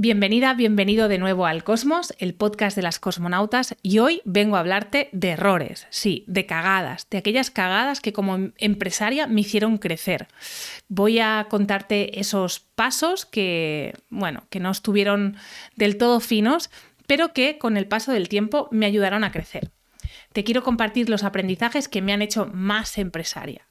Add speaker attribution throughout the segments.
Speaker 1: Bienvenida, bienvenido de nuevo al Cosmos, el podcast de las cosmonautas, y hoy vengo a hablarte de errores, sí, de cagadas, de aquellas cagadas que como em-, empresaria me hicieron crecer. Voy a contarte esos pasos que, bueno, que no estuvieron del todo finos, pero que con el paso del tiempo me ayudaron a crecer. Te quiero compartir los aprendizajes que me han hecho más empresaria.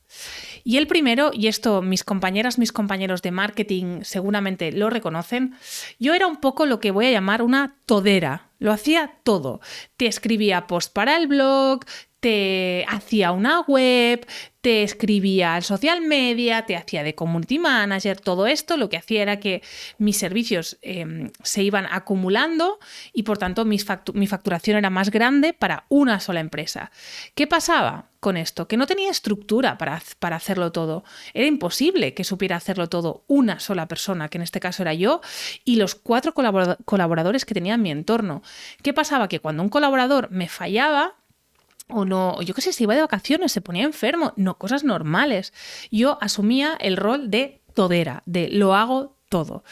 Speaker 1: Y el primero, y esto mis compañeras, mis compañeros de marketing seguramente lo reconocen, yo era un poco lo que voy a llamar una todera. Lo hacía todo. Te escribía post para el blog, te hacía una web, te escribía al social media, te hacía de community manager, todo esto lo que hacía era que mis servicios em, se iban acumulando y por tanto mi facturación era más grande para una sola empresa. ¿Qué pasaba con esto? Que no tenía estructura para, para hacerlo todo. Era imposible que supiera hacerlo todo una sola persona, que en este caso era yo, y los cuatro colaboradores que tenía en mi entorno. ¿Qué pasaba? Que cuando un colaborador me fallaba, o no, yo qué sé, se iba de vacaciones, se ponía enfermo, no, cosas normales. Yo asumía el rol de todera, de lo hago todo.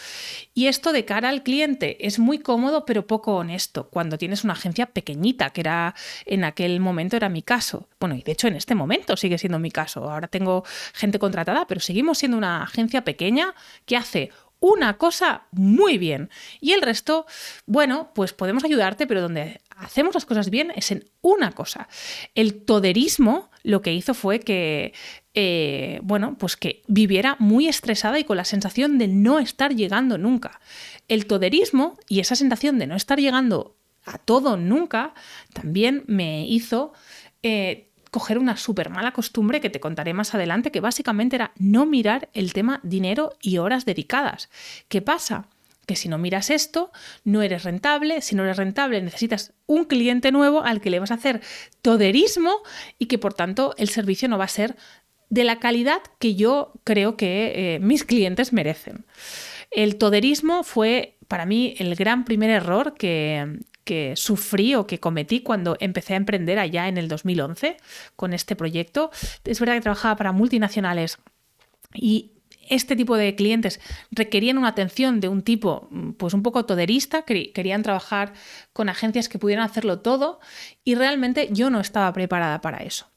Speaker 1: Y esto de cara al cliente es muy cómodo pero poco honesto cuando tienes una agencia pequeñita, que era en aquel momento era mi caso. Bueno, y de hecho en este momento sigue siendo mi caso. Ahora tengo gente contratada, pero seguimos siendo una agencia pequeña que hace una cosa muy bien. Y el resto, bueno, pues podemos ayudarte, pero donde hacemos las cosas bien es en una cosa. El toderismo lo que hizo fue que, eh, bueno, pues que viviera muy estresada y con la sensación de no estar llegando nunca. El toderismo y esa sensación de no estar llegando a todo nunca también me hizo eh, coger una súper mala costumbre que te contaré más adelante, que básicamente era no mirar el tema dinero y horas dedicadas. ¿Qué pasa? que si no miras esto, no eres rentable, si no eres rentable necesitas un cliente nuevo al que le vas a hacer toderismo y que por tanto el servicio no va a ser de la calidad que yo creo que eh, mis clientes merecen. El toderismo fue para mí el gran primer error que, que sufrí o que cometí cuando empecé a emprender allá en el 2011 con este proyecto. Es verdad que trabajaba para multinacionales y este tipo de clientes requerían una atención de un tipo pues un poco toderista, querían trabajar con agencias que pudieran hacerlo todo y realmente yo no estaba preparada para eso.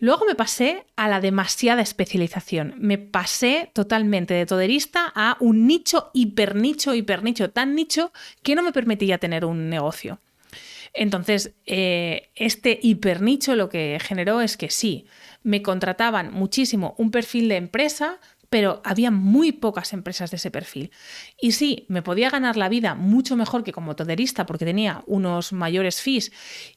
Speaker 1: Luego me pasé a la demasiada especialización. Me pasé totalmente de toderista a un nicho, hipernicho, hipernicho, tan nicho que no me permitía tener un negocio. Entonces, eh, este hipernicho lo que generó es que sí, me contrataban muchísimo un perfil de empresa pero había muy pocas empresas de ese perfil. Y sí, me podía ganar la vida mucho mejor que como toderista porque tenía unos mayores fees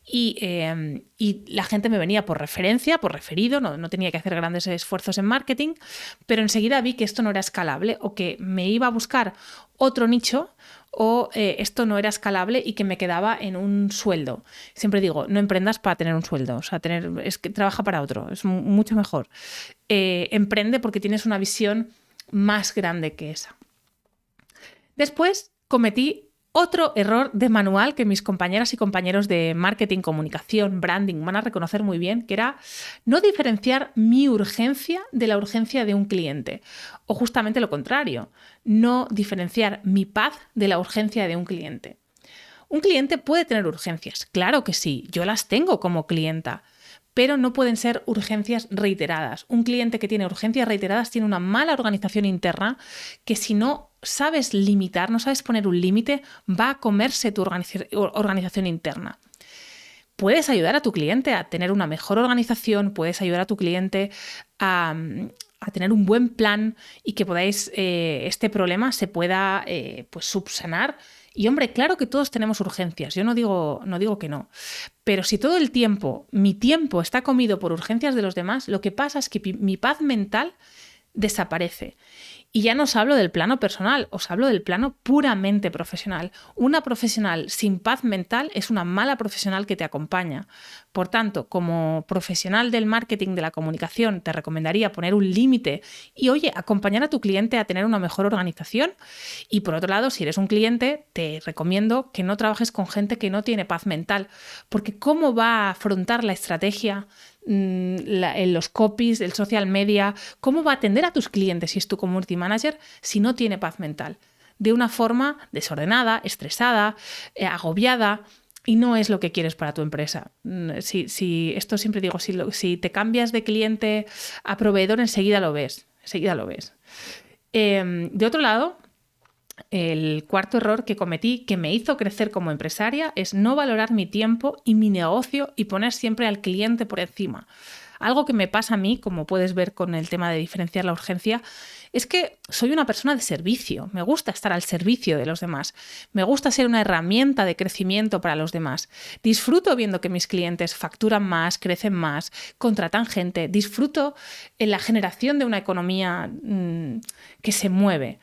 Speaker 1: y, em, la gente me venía por referencia, por referido, no, no, tenía que hacer grandes esfuerzos en marketing, pero enseguida vi que esto no era escalable o que me iba a buscar otro nicho o eh, esto no era escalable y que me quedaba en un sueldo. Siempre digo, no emprendas para tener un sueldo, o sea, tener, es que trabaja para otro, es mucho mejor. Eh, emprende porque tienes una visión más grande que esa. Después cometí otro error de manual que mis compañeras y compañeros de marketing, comunicación, branding van a reconocer muy bien, que era no diferenciar mi urgencia de la urgencia de un cliente. O justamente lo contrario, no diferenciar mi paz de la urgencia de un cliente. Un cliente puede tener urgencias, claro que sí, yo las tengo como clienta, pero no pueden ser urgencias reiteradas. Un cliente que tiene urgencias reiteradas tiene una mala organización interna que si no sabes limitar, no sabes poner un límite, va a comerse tu organización interna. Puedes ayudar a tu cliente a tener una mejor organización, puedes ayudar a tu cliente a, tener un buen plan y que podáis, eh, este problema se pueda eh, pues subsanar. Y hombre, claro que todos tenemos urgencias, yo no digo, no digo que no, pero si todo el tiempo, mi tiempo está comido por urgencias de los demás, lo que pasa es que mi paz mental desaparece Y ya no os hablo del plano personal, os hablo del plano puramente profesional. Una profesional sin paz mental es una mala profesional que te acompaña. Por tanto, como profesional del marketing, de la comunicación, te recomendaría poner un límite y, oye, acompañar a tu cliente a tener una mejor organización. Y por otro lado, si eres un cliente, te recomiendo que no trabajes con gente que no tiene paz mental, porque ¿cómo va a afrontar la estrategia Mm, en los copies, el social media, cómo va a atender a tus clientes si es tu community manager si no tiene paz mental. De una forma desordenada, estresada, eh, agobiada, y no es lo que quieres para tu empresa. Mm, si, si esto siempre digo, si, si, te cambias de cliente a proveedor, enseguida lo ves. Enseguida lo ves. Em, de otro lado, el cuarto error que cometí que me hizo crecer como empresaria es no valorar mi tiempo y mi negocio y poner siempre al cliente por encima. Algo que me pasa a mí, como puedes ver con el tema de diferenciar la urgencia, es que soy una persona de servicio, me gusta estar al servicio de los demás, me gusta ser una herramienta de crecimiento para los demás. Disfruto viendo que mis clientes facturan más, crecen más, contratan gente, disfruto en la generación de una economía mm, que se mueve.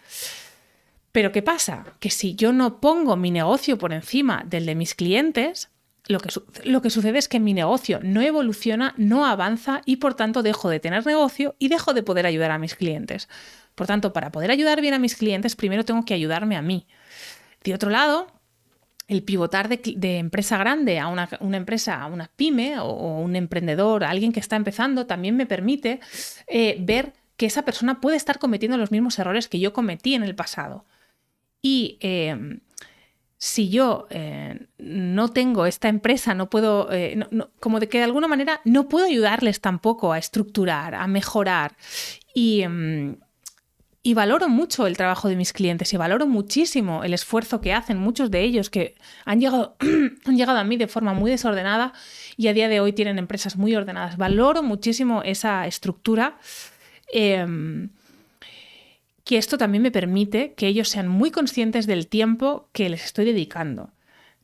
Speaker 1: Pero ¿qué pasa? Que si yo no pongo mi negocio por encima del de mis clientes, lo que, lo que, sucede es que mi negocio no evoluciona, no avanza y por tanto dejo de tener negocio y dejo de poder ayudar a mis clientes. Por tanto, para poder ayudar bien a mis clientes, primero tengo que ayudarme a mí. De otro lado, el pivotar de, empresa grande a una, empresa, a una pyme o, un emprendedor, a alguien que está empezando, también me permite eh, ver que esa persona puede estar cometiendo los mismos errores que yo cometí en el pasado. Y em, si yo eh, no tengo esta empresa, no puedo, eh, como de que de alguna manera no puedo ayudarles tampoco a estructurar, a mejorar. Y, em, y, valoro mucho el trabajo de mis clientes y valoro muchísimo el esfuerzo que hacen muchos de ellos que han llegado, han llegado a mí de forma muy desordenada y a día de hoy tienen empresas muy ordenadas. Valoro muchísimo esa estructura. Em, que esto también me permite que ellos sean muy conscientes del tiempo que les estoy dedicando.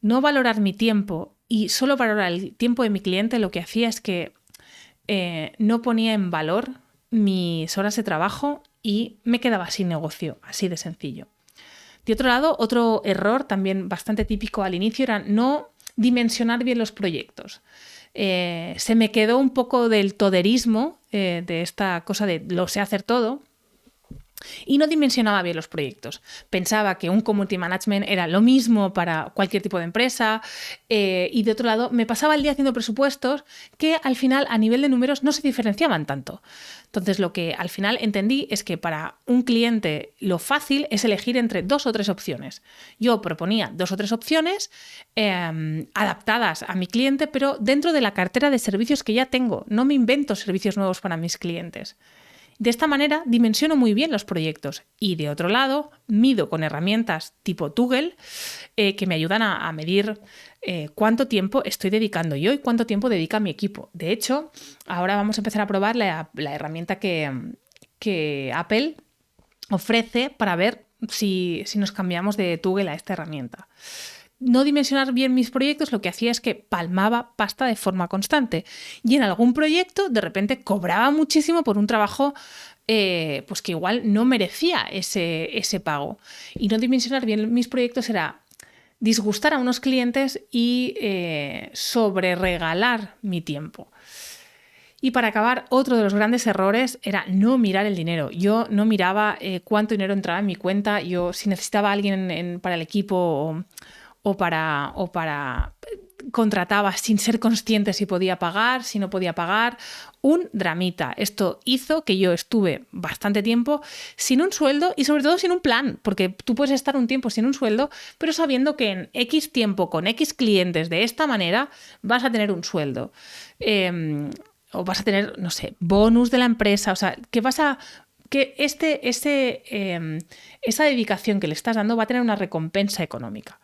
Speaker 1: No valorar mi tiempo y solo valorar el tiempo de mi cliente lo que hacía es que eh, no ponía en valor mis horas de trabajo y me quedaba sin negocio, así de sencillo. De otro lado, otro error también bastante típico al inicio era no dimensionar bien los proyectos. Eh, se me quedó un poco del toderismo, eh, de esta cosa de lo sé hacer todo, y no dimensionaba bien los proyectos. Pensaba que un community management era lo mismo para cualquier tipo de empresa eh, y de otro lado me pasaba el día haciendo presupuestos que al final a nivel de números no se diferenciaban tanto. Entonces lo que al final entendí es que para un cliente lo fácil es elegir entre dos o tres opciones. Yo proponía dos o tres opciones em, adaptadas a mi cliente, pero dentro de la cartera de servicios que ya tengo. No me invento servicios nuevos para mis clientes. De esta manera dimensiono muy bien los proyectos y de otro lado mido con herramientas tipo Toggle eh, que me ayudan a, medir eh, cuánto tiempo estoy dedicando yo y cuánto tiempo dedica mi equipo. De hecho, ahora vamos a empezar a probar la, herramienta que, Apple ofrece para ver si, nos cambiamos de Toggle a esta herramienta no dimensionar bien mis proyectos lo que hacía es que palmaba pasta de forma constante. Y en algún proyecto de repente cobraba muchísimo por un trabajo eh, pues que igual no merecía ese, ese pago. Y no dimensionar bien mis proyectos era disgustar a unos clientes y eh, sobre regalar mi tiempo. Y para acabar, otro de los grandes errores era no mirar el dinero. Yo no miraba eh, cuánto dinero entraba en mi cuenta. Yo, si necesitaba a alguien para el equipo para, o para contrataba sin ser consciente si podía pagar, si no podía pagar, un dramita. Esto hizo que yo estuve bastante tiempo sin un sueldo y sobre todo sin un plan, porque tú puedes estar un tiempo sin un sueldo, pero sabiendo que en X tiempo con X clientes de esta manera vas a tener un sueldo. Em, o vas a tener, no sé, bonus de la empresa, o sea, que vas a que este, em, esa dedicación que le estás dando va a tener una recompensa económica.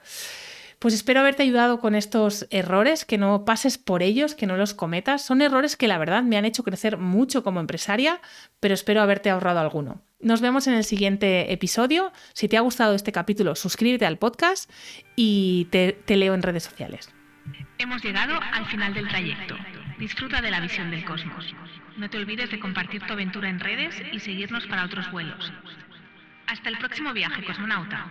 Speaker 1: Pues espero haberte ayudado con estos errores, que no pases por ellos, que no los cometas. Son errores que la verdad me han hecho crecer mucho como empresaria, pero espero haberte ahorrado alguno. Nos vemos en el siguiente episodio. Si te ha gustado este capítulo, suscríbete al podcast y te, te leo en redes sociales.
Speaker 2: Hemos llegado al final del trayecto. Disfruta de la visión del cosmos. No te olvides de compartir tu aventura en redes y seguirnos para otros vuelos. Hasta el próximo viaje, cosmonauta.